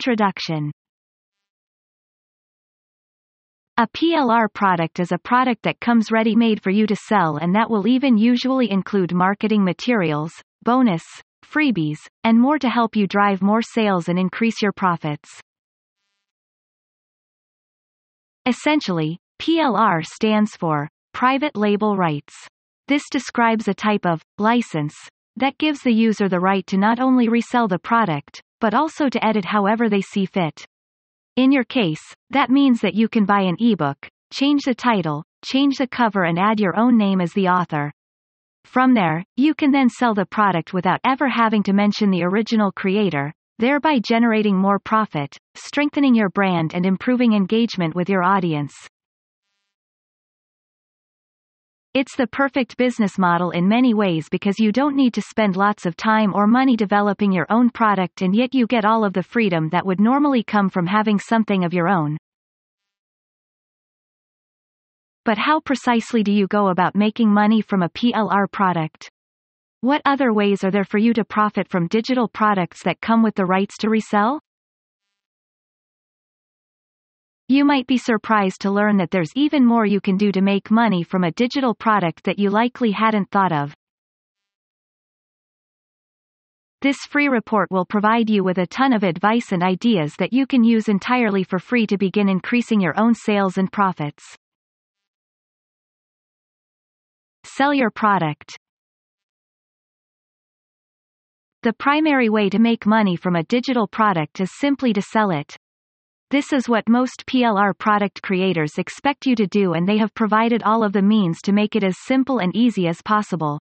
Introduction A PLR product is a product that comes ready-made for you to sell and that will even usually include marketing materials, bonus, freebies, and more to help you drive more sales and increase your profits. Essentially, PLR stands for Private Label Rights. This describes a type of license that gives the user the right to not only resell the product, but also to edit however they see fit. In your case, that means that you can buy an ebook, change the title, change the cover and add your own name as the author. From there, you can then sell the product without ever having to mention the original creator, thereby generating more profit, strengthening your brand and improving engagement with your audience. It's the perfect business model in many ways because you don't need to spend lots of time or money developing your own product and yet you get all of the freedom that would normally come from having something of your own. But how precisely do you go about making money from a PLR product? What other ways are there for you to profit from digital products that come with the rights to resell? You might be surprised to learn that there's even more you can do to make money from a digital product that you likely hadn't thought of. This free report will provide you with a ton of advice and ideas that you can use entirely for free to begin increasing your own sales and profits. Sell your product. The primary way to make money from a digital product is simply to sell it. This is what most PLR product creators expect you to do and they have provided all of the means to make it as simple and easy as possible.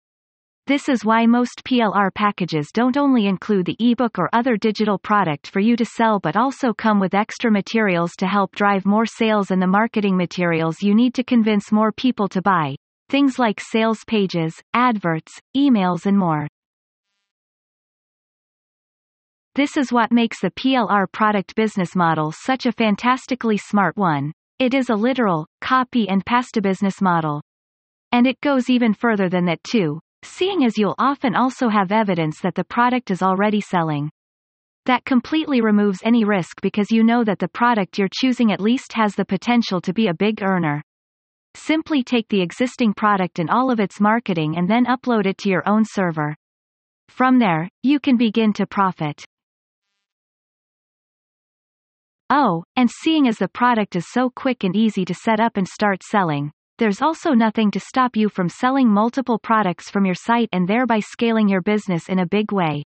This is why most PLR packages don't only include the ebook or other digital product for you to sell but also come with extra materials to help drive more sales and the marketing materials you need to convince more people to buy. Things like sales pages, adverts, emails and more. This is what makes the PLR product business model such a fantastically smart one. It is a literal, copy and pasta business model. And it goes even further than that too, seeing as you'll often also have evidence that the product is already selling. That completely removes any risk because you know that the product you're choosing at least has the potential to be a big earner. Simply take the existing product and all of its marketing and then upload it to your own server. From there, you can begin to profit. Oh, and seeing as the product is so quick and easy to set up and start selling, there's also nothing to stop you from selling multiple products from your site and thereby scaling your business in a big way.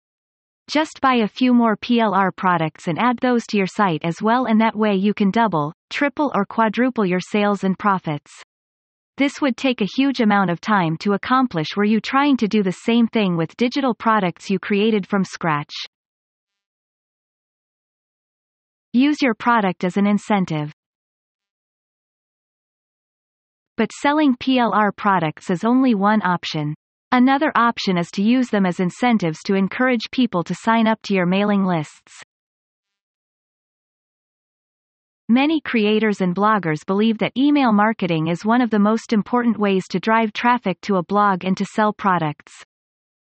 Just buy a few more PLR products and add those to your site as well and that way you can double, triple or quadruple your sales and profits. This would take a huge amount of time to accomplish were you trying to do the same thing with digital products you created from scratch. Use your product as an incentive. But selling PLR products is only one option. Another option is to use them as incentives to encourage people to sign up to your mailing lists. Many creators and bloggers believe that email marketing is one of the most important ways to drive traffic to a blog and to sell products.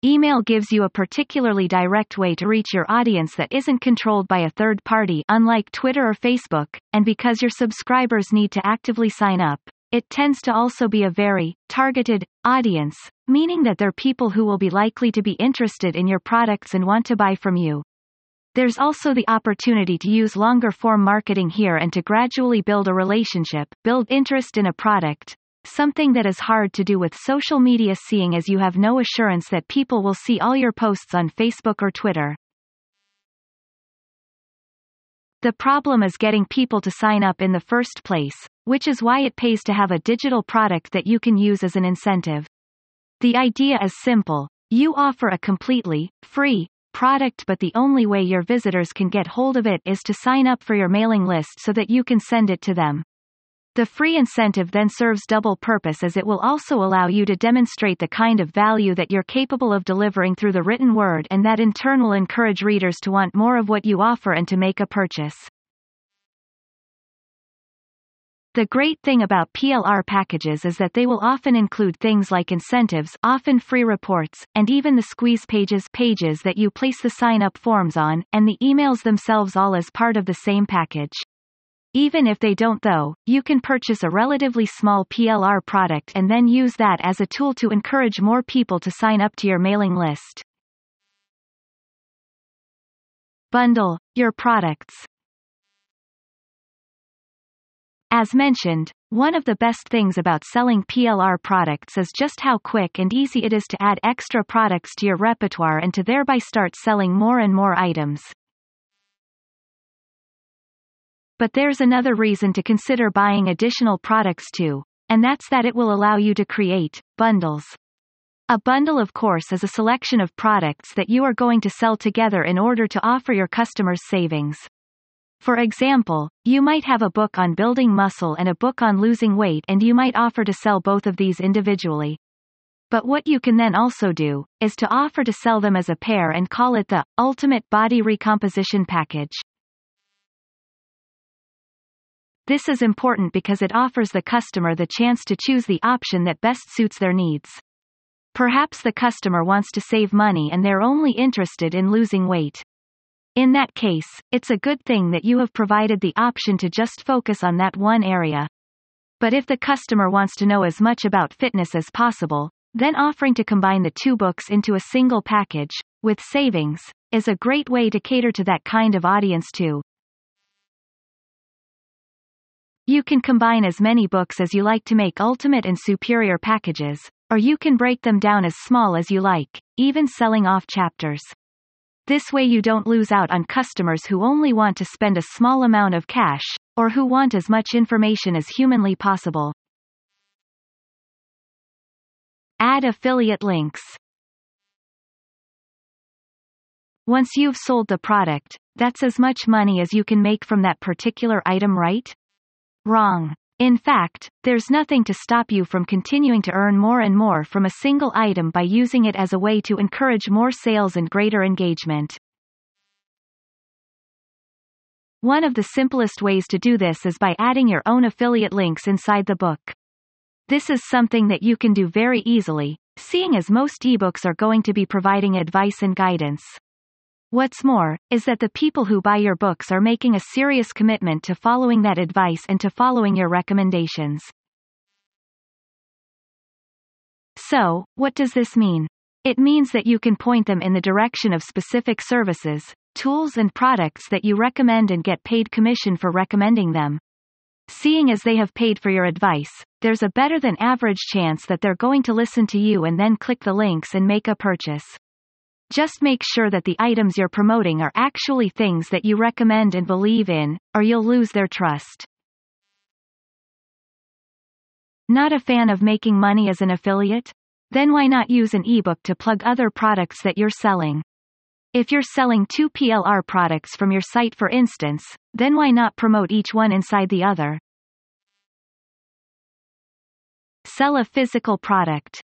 Email gives you a particularly direct way to reach your audience that isn't controlled by a third party unlike Twitter or Facebook, and because your subscribers need to actively sign up, it tends to also be a very targeted audience, meaning that they're people who will be likely to be interested in your products and want to buy from you. There's also the opportunity to use longer form marketing here and to gradually build a relationship, build interest in a product, something that is hard to do with social media seeing as you have no assurance that people will see all your posts on Facebook or Twitter. The problem is getting people to sign up in the first place, which is why it pays to have a digital product that you can use as an incentive. The idea is simple. You offer a completely free product but the only way your visitors can get hold of it is to sign up for your mailing list so that you can send it to them. The free incentive then serves double purpose as it will also allow you to demonstrate the kind of value that you're capable of delivering through the written word and that in turn will encourage readers to want more of what you offer and to make a purchase. The great thing about PLR packages is that they will often include things like incentives, often free reports, and even the squeeze pages pages that you place the sign-up forms on, and the emails themselves all as part of the same package. Even if they don't though, you can purchase a relatively small PLR product and then use that as a tool to encourage more people to sign up to your mailing list. Bundle your products. As mentioned, one of the best things about selling PLR products is just how quick and easy it is to add extra products to your repertoire and to thereby start selling more and more items. But there's another reason to consider buying additional products too, and that's that it will allow you to create bundles. A bundle of course is a selection of products that you are going to sell together in order to offer your customers savings. For example, you might have a book on building muscle and a book on losing weight and you might offer to sell both of these individually. But what you can then also do, is to offer to sell them as a pair and call it the Ultimate Body Recomposition Package. This is important because it offers the customer the chance to choose the option that best suits their needs. Perhaps the customer wants to save money and they're only interested in losing weight. In that case, it's a good thing that you have provided the option to just focus on that one area. But if the customer wants to know as much about fitness as possible, then offering to combine the two books into a single package, with savings, is a great way to cater to that kind of audience too. You can combine as many books as you like to make ultimate and superior packages, or you can break them down as small as you like, even selling off chapters. This way you don't lose out on customers who only want to spend a small amount of cash, or who want as much information as humanly possible. Add affiliate links. Once you've sold the product, that's as much money as you can make from that particular item right? Wrong. In fact, there's nothing to stop you from continuing to earn more and more from a single item by using it as a way to encourage more sales and greater engagement. One of the simplest ways to do this is by adding your own affiliate links inside the book. This is something that you can do very easily, seeing as most ebooks are going to be providing advice and guidance. What's more, is that the people who buy your books are making a serious commitment to following that advice and to following your recommendations. So, what does this mean? It means that you can point them in the direction of specific services, tools and products that you recommend and get paid commission for recommending them. Seeing as they have paid for your advice, there's a better than average chance that they're going to listen to you and then click the links and make a purchase. Just make sure that the items you're promoting are actually things that you recommend and believe in, or you'll lose their trust. Not a fan of making money as an affiliate? Then why not use an ebook to plug other products that you're selling? If you're selling two PLR products from your site for instance, then why not promote each one inside the other? Sell a physical product.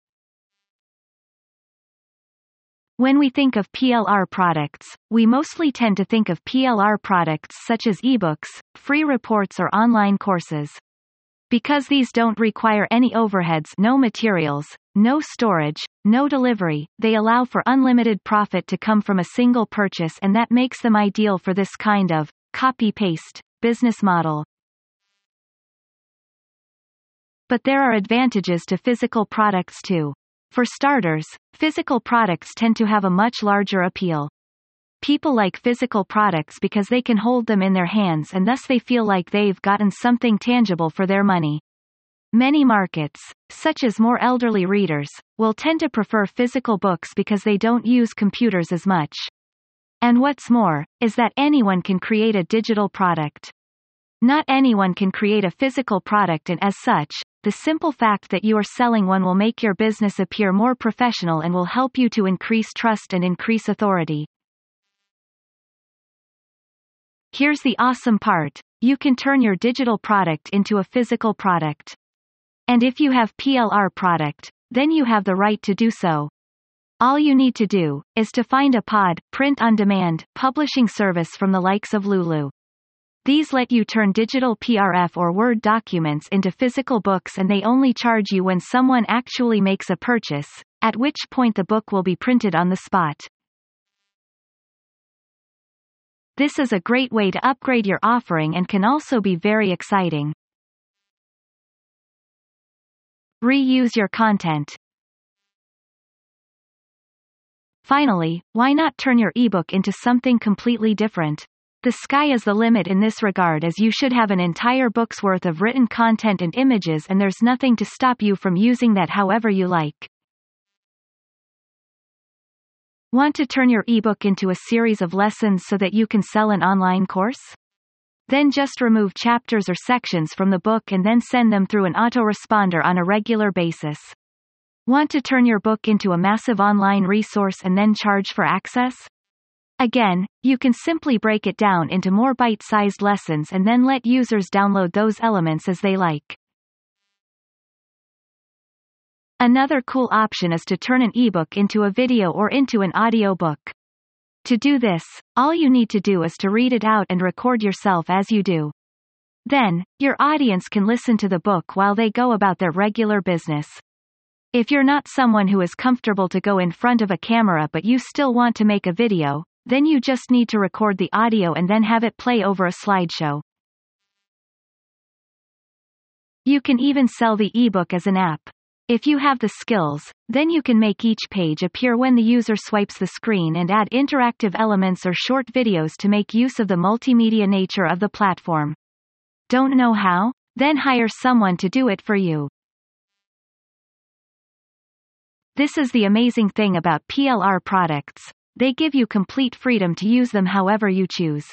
When we think of PLR products, we mostly tend to think of PLR products such as ebooks, free reports or online courses. Because these don't require any overheads no materials, no storage, no delivery, they allow for unlimited profit to come from a single purchase and that makes them ideal for this kind of copy-paste business model. But there are advantages to physical products too. For starters, physical products tend to have a much larger appeal. People like physical products because they can hold them in their hands and thus they feel like they've gotten something tangible for their money. Many markets, such as more elderly readers, will tend to prefer physical books because they don't use computers as much. And what's more, is that anyone can create a digital product. Not anyone can create a physical product and as such, the simple fact that you are selling one will make your business appear more professional and will help you to increase trust and increase authority. Here's the awesome part. You can turn your digital product into a physical product. And if you have PLR product, then you have the right to do so. All you need to do, is to find a pod, print on demand, publishing service from the likes of Lulu. These let you turn digital PRF or Word documents into physical books and they only charge you when someone actually makes a purchase, at which point the book will be printed on the spot. This is a great way to upgrade your offering and can also be very exciting. Reuse your content. Finally, why not turn your ebook into something completely different? The sky is the limit in this regard as you should have an entire book's worth of written content and images and there's nothing to stop you from using that however you like. Want to turn your ebook into a series of lessons so that you can sell an online course? Then just remove chapters or sections from the book and then send them through an autoresponder on a regular basis. Want to turn your book into a massive online resource and then charge for access? Again, you can simply break it down into more bite-sized lessons and then let users download those elements as they like. Another cool option is to turn an ebook into a video or into an audio book. To do this, all you need to do is to read it out and record yourself as you do. Then, your audience can listen to the book while they go about their regular business. If you're not someone who is comfortable to go in front of a camera but you still want to make a video, then you just need to record the audio and then have it play over a slideshow. You can even sell the ebook as an app. If you have the skills, then you can make each page appear when the user swipes the screen and add interactive elements or short videos to make use of the multimedia nature of the platform. Don't know how? Then hire someone to do it for you. This is the amazing thing about PLR products. They give you complete freedom to use them however you choose.